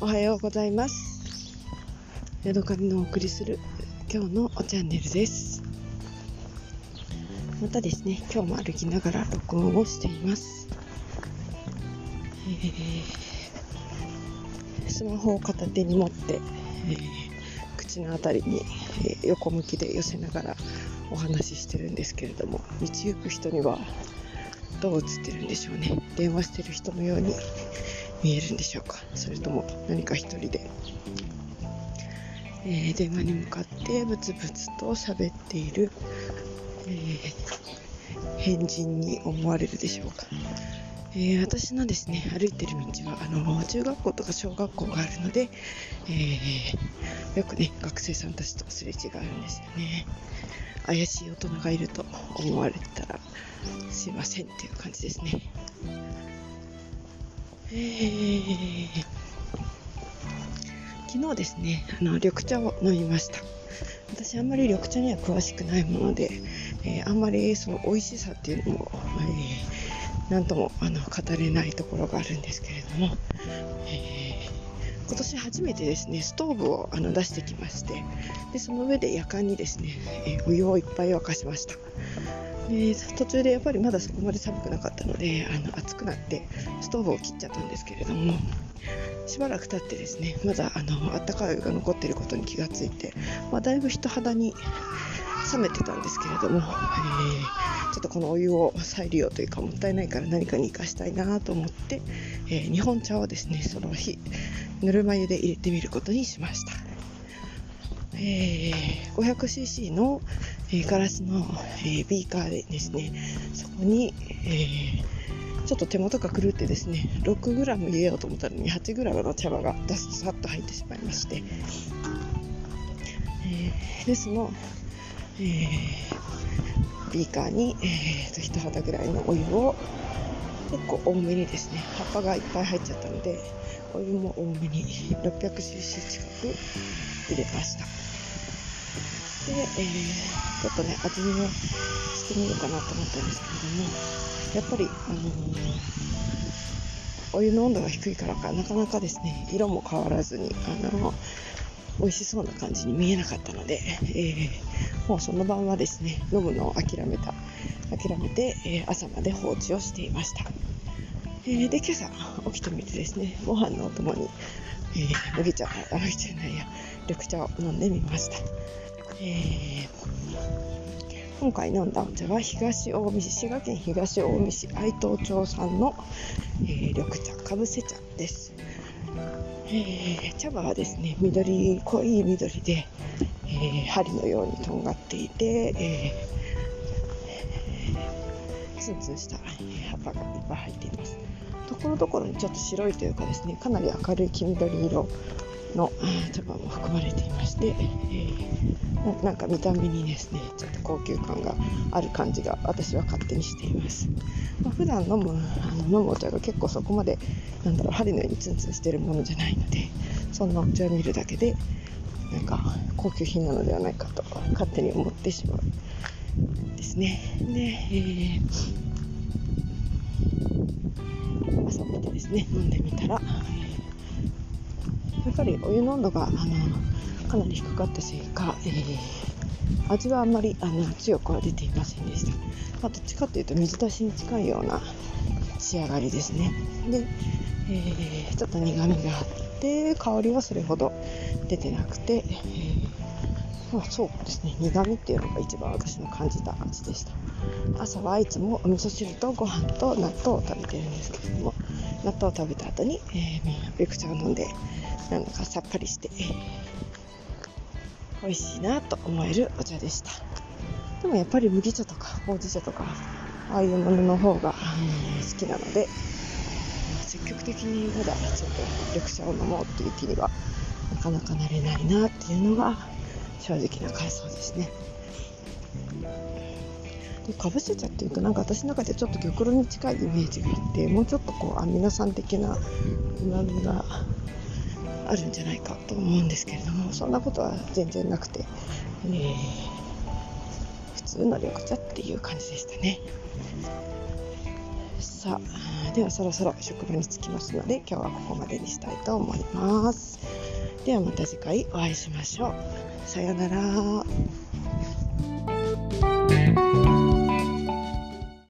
おはようございます。ヤドカリのお送りする今日のチャンネルです。またですね今日も歩きながら録音をしています、えー、スマホを片手に持って、えー、口の辺りに、えー、横向きで寄せながらお話ししてるんですけれども道行く人にはどう映ってるんでしょうね。電話してる人のように見えるんでしょうか？それとも何か一人で、えー、電話に向かってブツブツと喋っている、えー、変人に思われるでしょうか、えー、私のですね歩いてる道はあの中学校とか小学校があるので、えよくね学生さんたちとすれ違うんですよね。怪しい大人がいると思われたらすいませんっていう感じですね。えー、昨日ですねあの緑茶を飲みました。私あんまり緑茶には詳しくないもので、えー、あんまりその美味しさっていうのも、えー、なんともあの語れないところがあるんですけれども、えー、今年初めてですねストーブをあの出してきましてでその上で夜間にですね、えお湯をいっぱい沸かしました。で途中でやっぱりまだそこまで寒くなかったのであの暑くなってストーブを切っちゃったんですけれどもしばらく経ってですねまだあの温かいお湯が残っていることに気がついて、まあ、だいぶ人肌に冷めてたんですけれども、えー、ちょっとこのお湯を再利用というかもったいないから何かに生かしたいなと思って、えー、日本茶をですねその日ぬるま湯で入れてみることにしました。えー、500cc の、え、ガラスの、え、ビーカーでですね。そこに、えちょっと手元が狂ってですね 6g 入れようと思ったのに 8g の茶葉がダスさっと入ってしまいまして、えでその、えビーカーに、えー、と1肌ぐらいのお湯を結構多めにですね葉っぱがいっぱい入っちゃったのでお湯も多めに 600cc 近く入れました。で、えー、ちょっとね、味見をしてみようかなと思ったんですけれども、やっぱり、あのー、お湯の温度が低いからか、なかなかですね、色も変わらずに、あのー、美味しそうな感じに見えなかったので、えー、もうその晩はですね、飲むのを諦めた、諦めて、え朝まで放置をしていました。えーで、今朝起きてみてですね、ご飯のお供に、えー、麦茶、あ、麦茶じゃないや、緑茶を飲んでみました。えー、今回飲んだ。お茶は東近江市滋賀県東近江市愛東町産の、えー、緑茶かぶせ茶です、えー、茶葉はですね緑濃い緑で、えー、針のようにとんがっていて、えー、ツンツンした葉っぱがいっぱい入っています。ところどころにちょっと白いというかですねかなり明るい黄緑色の茶葉も含まれていまして、えー、なんか見た目にですねちょっと高級感がある感じが私は勝手にしています、まあ、普段飲むあの飲むお茶が結構そこまでなんだろう針のようにツンツンしてるものじゃないのでそんなお茶を見るだけでなんか高級品なのではないかと勝手に思ってしまう。ですね。で、えー、朝起きてですね飲んでみたら、やっぱりお湯の温度があのかなり低かったせいか、えー、味はあんまりあの強くは出ていませんでした、まあ、どっちかというと水出しに近いような仕上がりですね。で、えー、ちょっと苦みがあって香りはそれほど出てなくて、え、まあ、そうですね。苦みっていうのが一番私の感じた味でした。朝はいつもお味噌汁とご飯と納豆を食べてるんですけれども納豆を食べた後に、えー、緑茶を飲んでなんかさっぱりして美味しいなと思えるお茶でした。でもやっぱり麦茶とかほうじ茶とかああいうものの方が、好きなので積極的にただちょっと緑茶を飲もうっていう気にはなかなかなれないなっていうのが正直な感想ですね。でかぶせ茶っていうとなんか私の中でちょっと玉露に近いイメージがあってもうちょっとこうアミノ酸的なうまみがあるんじゃないかと思うんですけれどもそんなことは全然なくて、えー、普通の緑茶っていう感じでしたね。さあではそろそろ職場に着きますので今日はここまでにしたいと思います。ではまた次回お会いしましょう。さようなら。